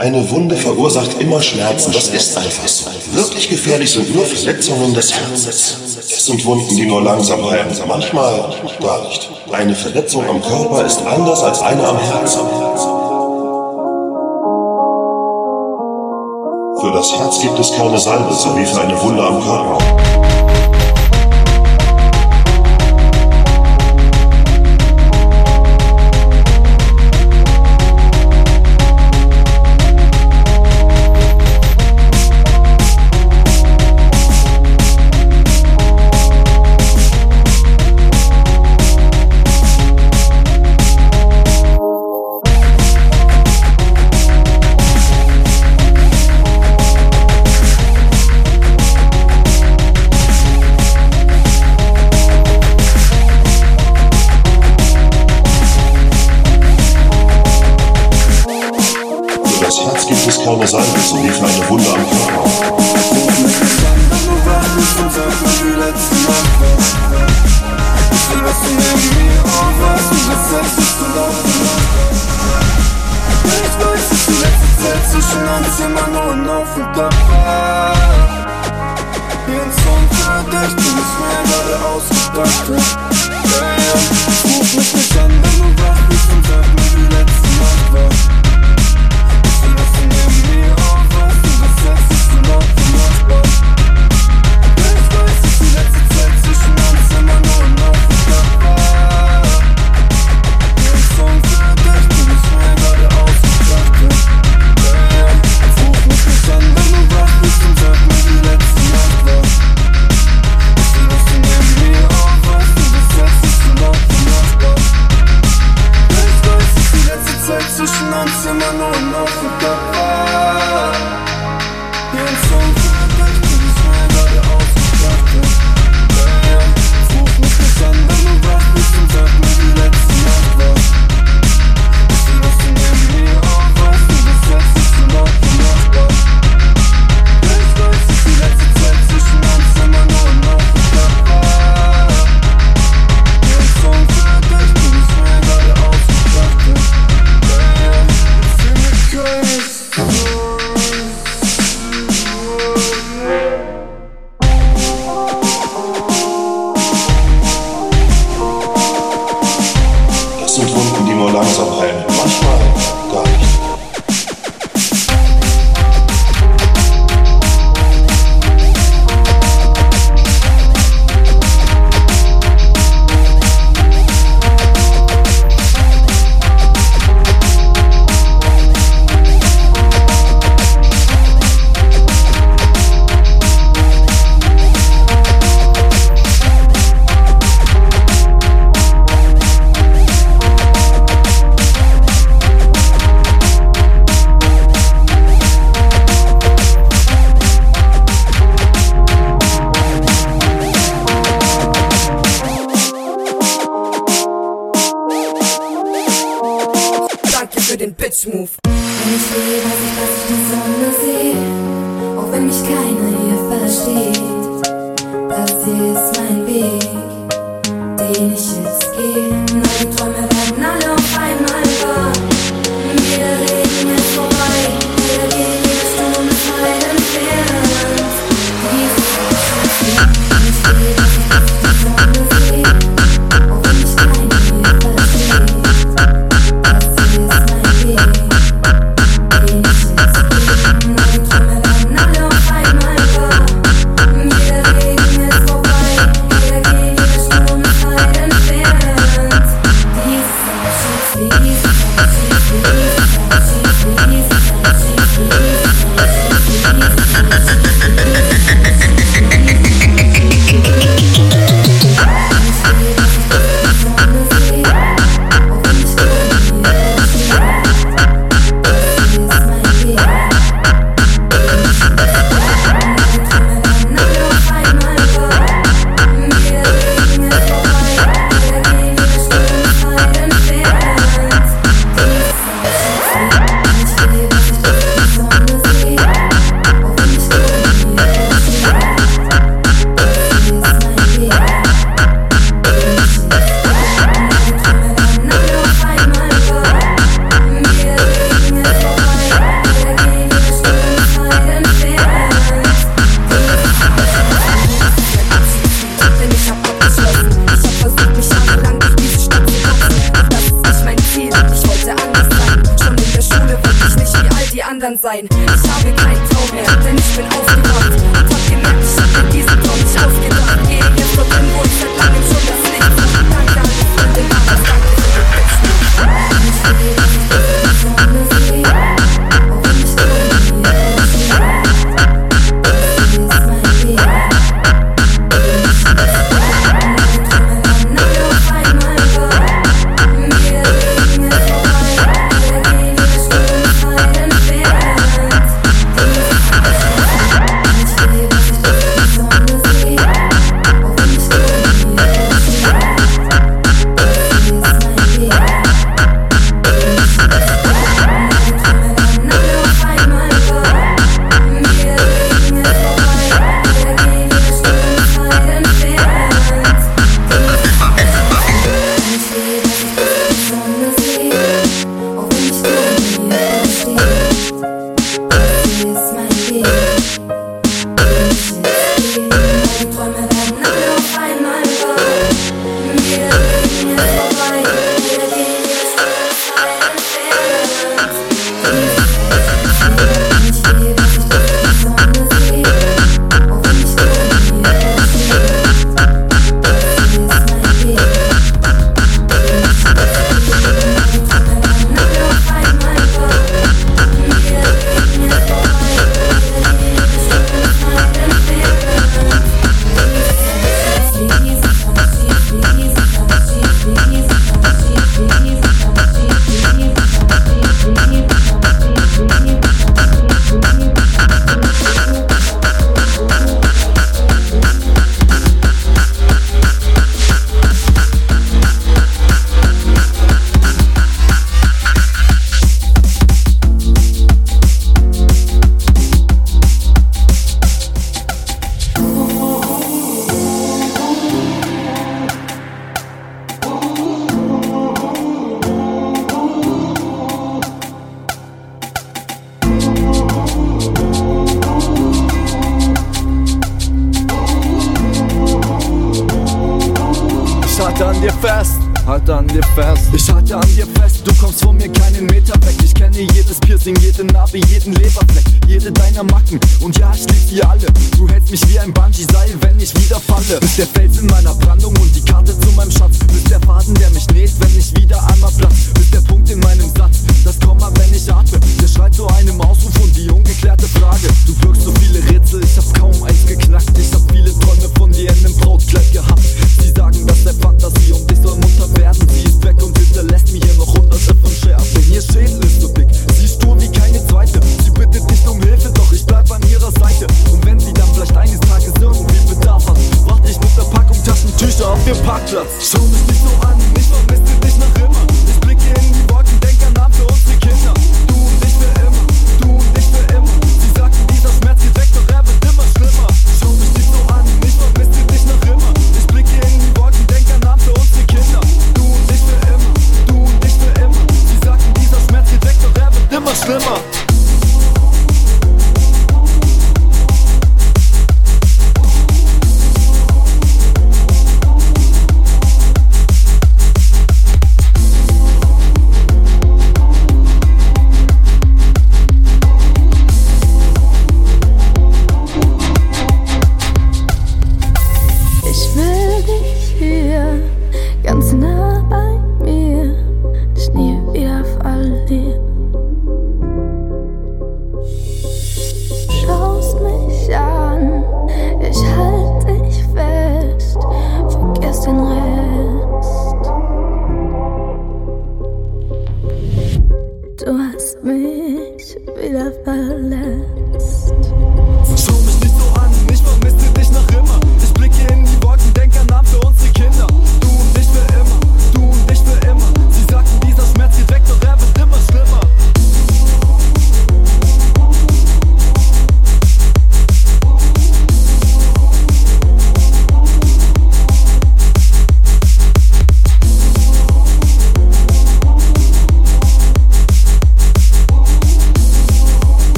Eine Wunde verursacht immer Schmerzen, das ist einfach so. Wirklich gefährlich sind nur Verletzungen des Herzens. Es sind Wunden, die nur langsam heilen, manchmal gar nicht. Eine Verletzung am Körper ist anders als eine am Herzen. Für das Herz gibt es keine Salbe, so wie für eine Wunde am Körper.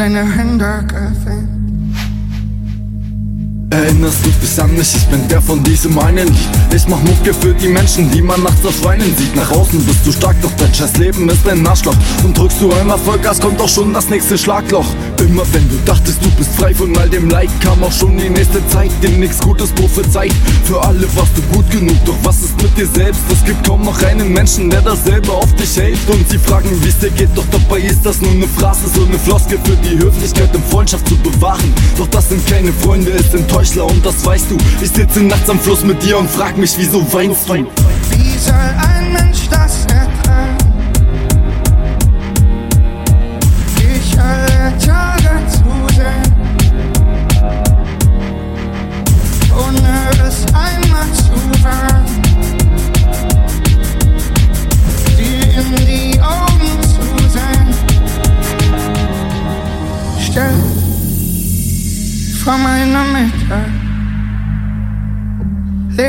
in een dark café. Erinnerst du dich an mich? Ich bin der von diesem einen Lied. Ich mach Mucke für die Menschen, die man nachts auf Weinen sieht. Nach außen bist du stark, doch dein scheiß Leben ist ein Arschloch. Und drückst du einmal Vollgas, kommt auch schon das nächste Schlagloch. Immer wenn du dachtest, du bist frei von all dem Leid, kam auch schon die nächste Zeit, dir nichts Gutes prophezeit. Für alle warst du gut genug, doch was ist mit dir selbst? Es gibt kaum noch einen Menschen, der dasselbe auf dich hält. Und sie fragen, wie es dir geht, doch dabei ist das nur eine Phrase, so eine Floskel für die Höflichkeit und Freundschaft zu bewahren. Doch das sind keine Freunde, es sind Heuchler und das weißt du. Ich sitze nachts am Fluss mit dir und frag mich, wieso weinst du? Wie soll ein Mensch das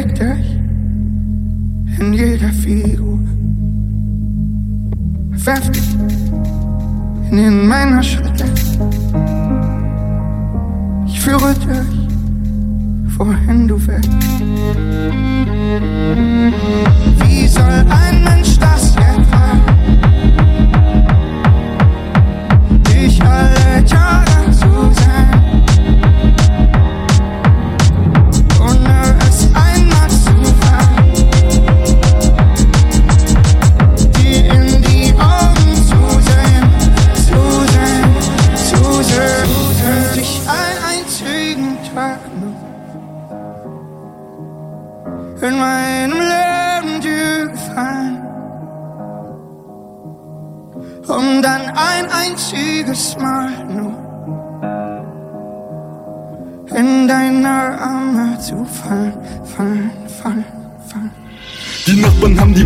victory, and yet I feel I've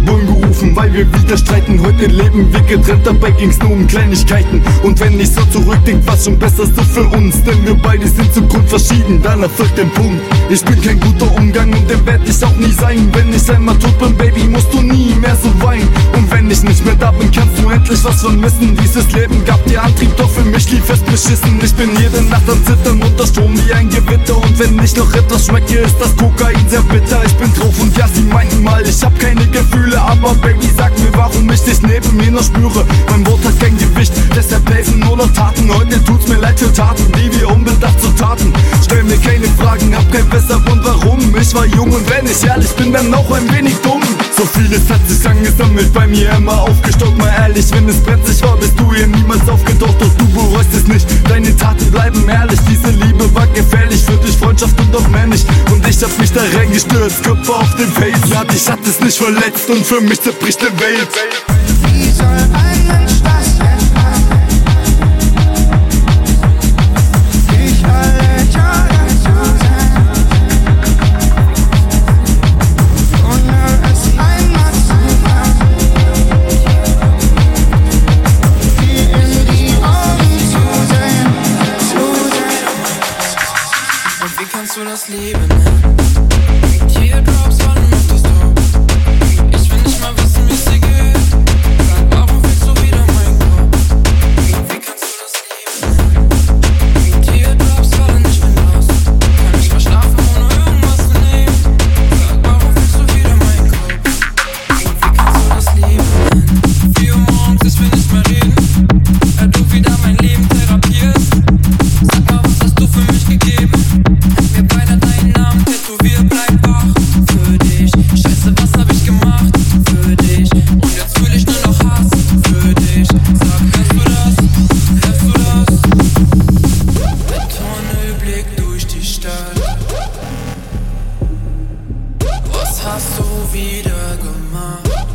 Bullen gerufen, weil wir wieder streiten. Heute leben wir getrennt, dabei ging's nur um Kleinigkeiten. Und wenn ich so zurückdenk, war's schon besser so für uns. Denn wir beide sind zu grundverschieden, dann erfolgt der Punkt. Ich bin kein guter Umgang und der werd ich auch nie sein. Wenn ich einmal tot bin, Baby, musst du nie mehr so weinen. Und wenn ich nicht mehr da bin, kannst du endlich was vermissen. Dieses Leben gab dir Antrieb, doch für mich lief es beschissen. Ich bin jede Nacht am Zittern unter Strom wie ein Gewitter. Und wenn ich noch etwas schmecke, ist das Kokain sehr bitter. Ich bin drauf und ja, sie meinten mal, ich hab keine Gefühle. Aber Baby, sag mir, warum ich dich neben mir noch spüre. Mein Wort hat kein Gewicht, deshalb helfen nur noch Taten. Heute tut's mir leid für Taten, die wir unbedacht zu Taten. Stell mir keine Fragen, hab kein besser Grund, warum. Ich war jung und wenn ich ehrlich bin, dann auch ein wenig dumm. So vieles hat sich angesammelt, bei mir immer aufgestockt. Mal ehrlich, wenn es brenzlig war, bist du hier niemals aufgetaucht. Doch du bereust es nicht, deine Taten bleiben ehrlich. Diese Liebe war gefährlich, für dich Freundschaft und auch männlich. Und ich hab mich da reingestürzt, Körper auf den Face. Ja, dich hat es nicht verletzt und für mich zerbricht die Welt. Wie soll ein Mensch hast du wieder gemacht?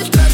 Ist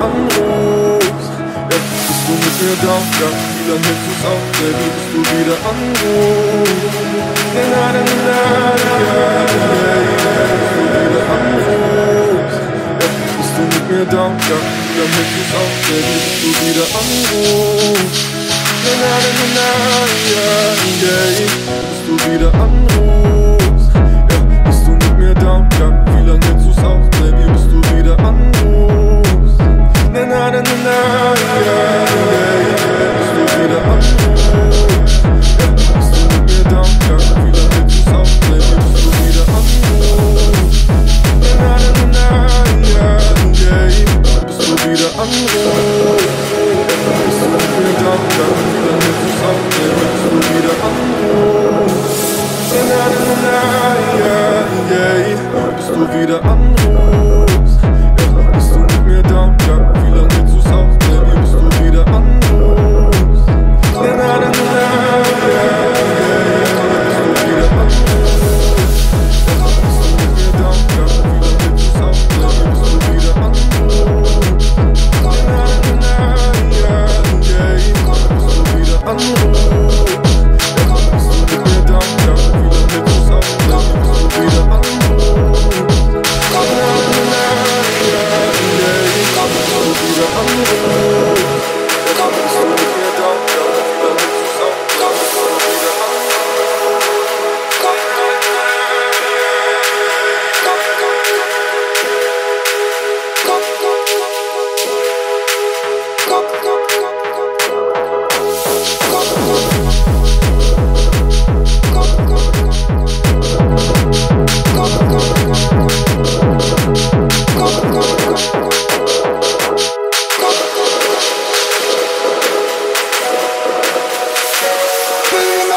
am Ruf. Bist du mit mir da, ja, wie lange hältst du's auf, Baby, bist du wieder am Ruf. Na, na, na, na, Mir da, ja, wieder mit uns auf, Baby, bist du wieder anrufst. Ruf. Na, na, na, na, yeah, yeah, bist du wieder anrufst. Ja, bist du mit mir da, ja, wie lange hältst du's auf, Baby, bist du wieder anrufst. 내 나는 나 wieder anrufen.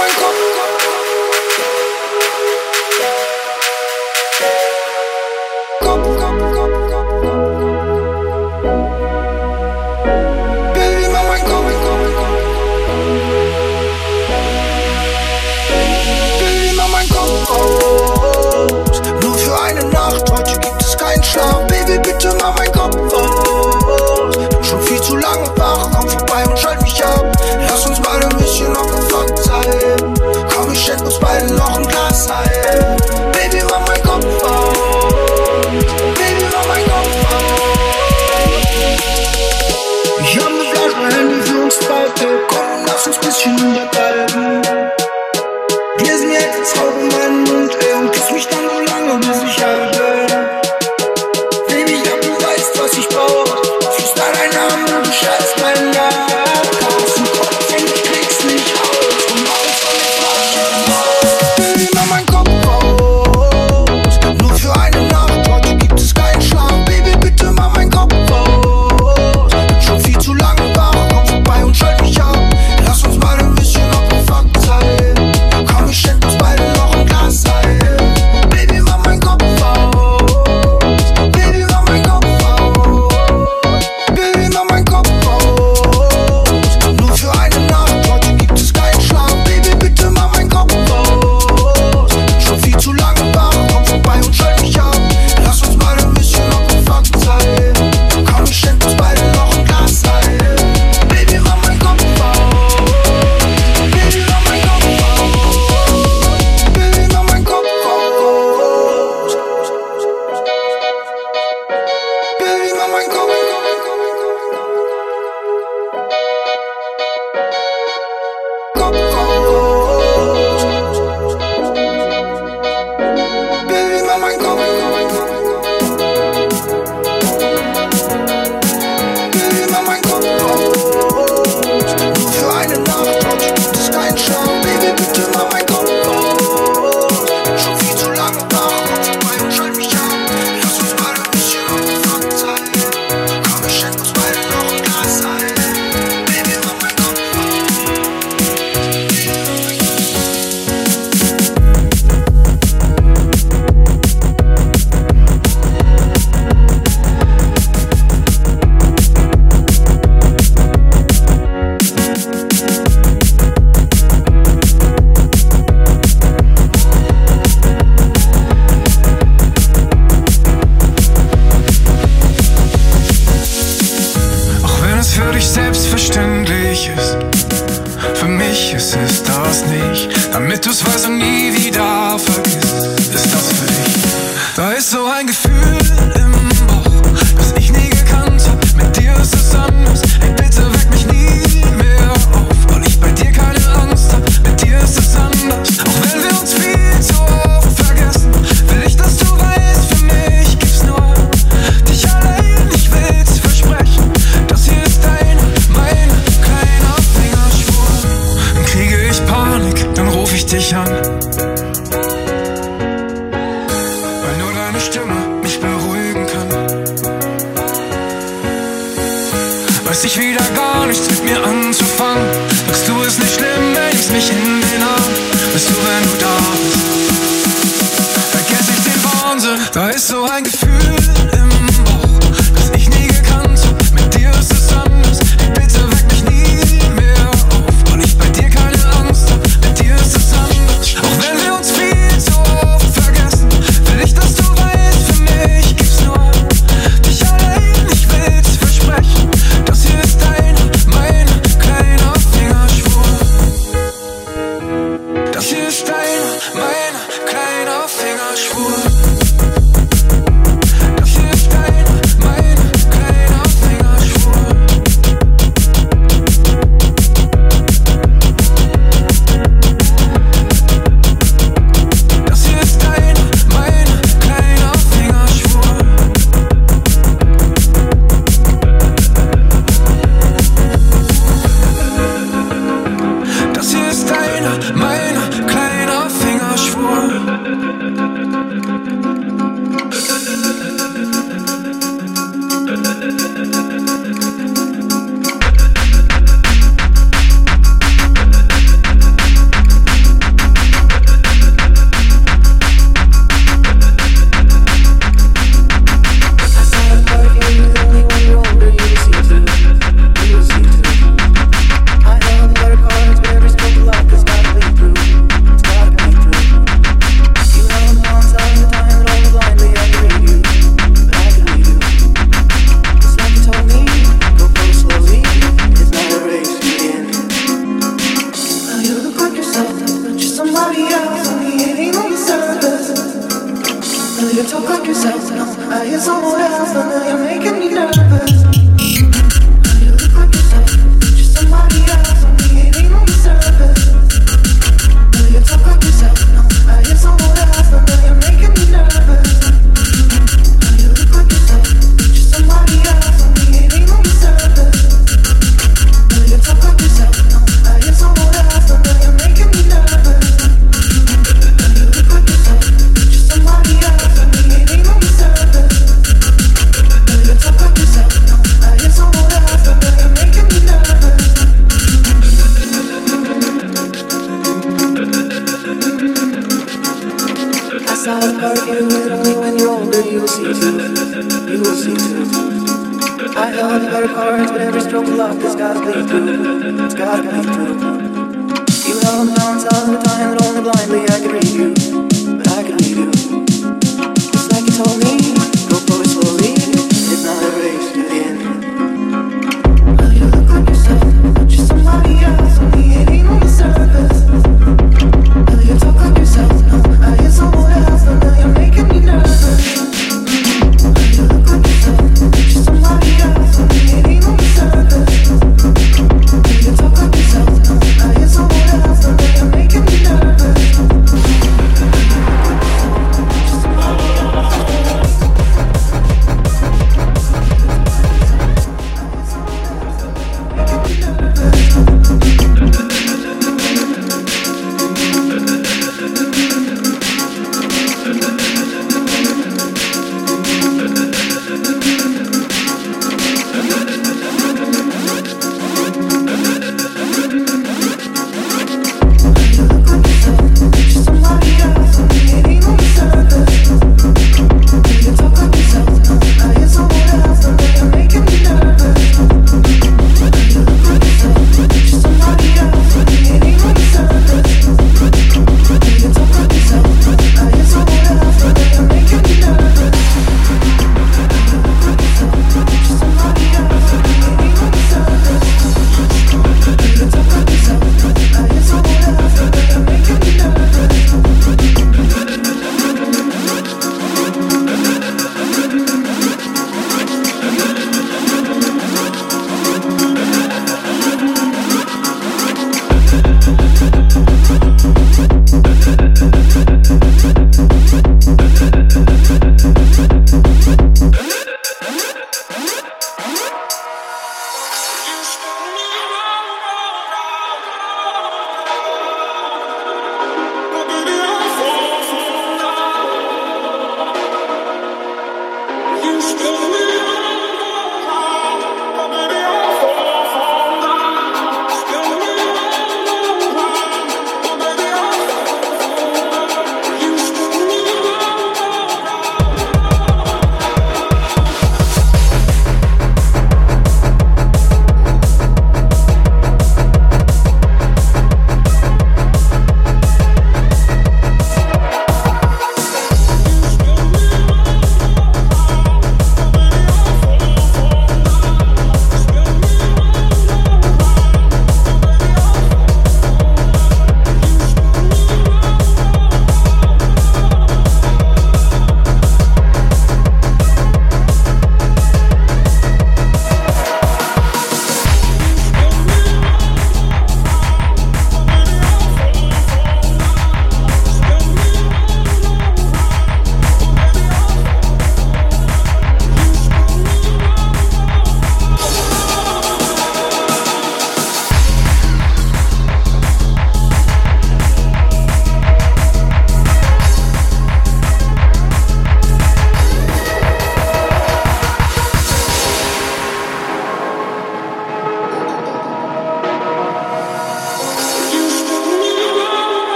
my cup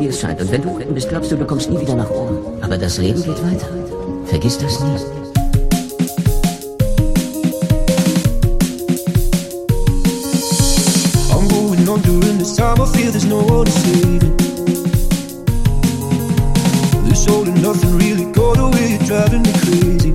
wie es scheint. Und wenn du unten bist, glaubst du, du kommst nie wieder nach oben. Aber das Leben geht weiter. Vergiss das nie. I'm going on during this time. I feel there's no one to save it. This all and nothing really got away, driving me crazy.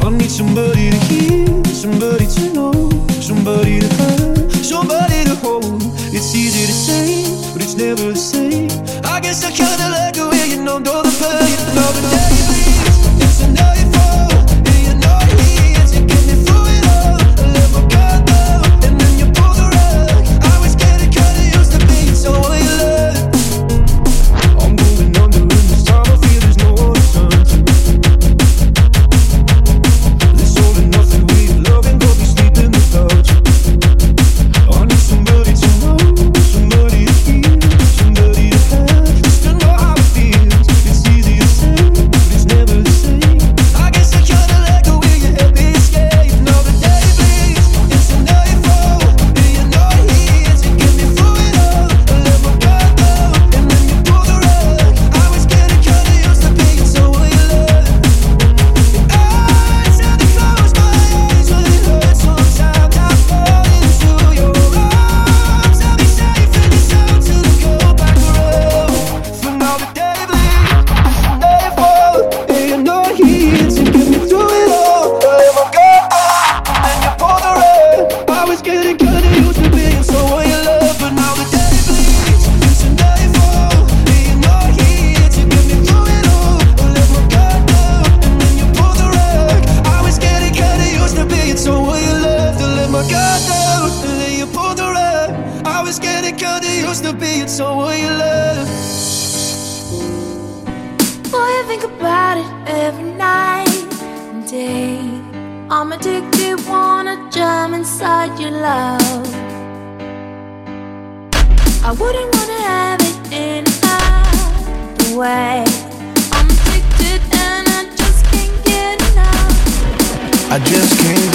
I need somebody to hear, somebody to know, somebody to have, somebody to hold. It's easy to say, but it's never the same. I guess I kinda like the way you know, know the pain, love the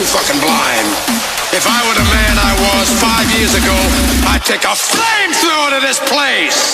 Too fucking blind. If I were the man I was five years ago, I'd take a flamethrower to this place.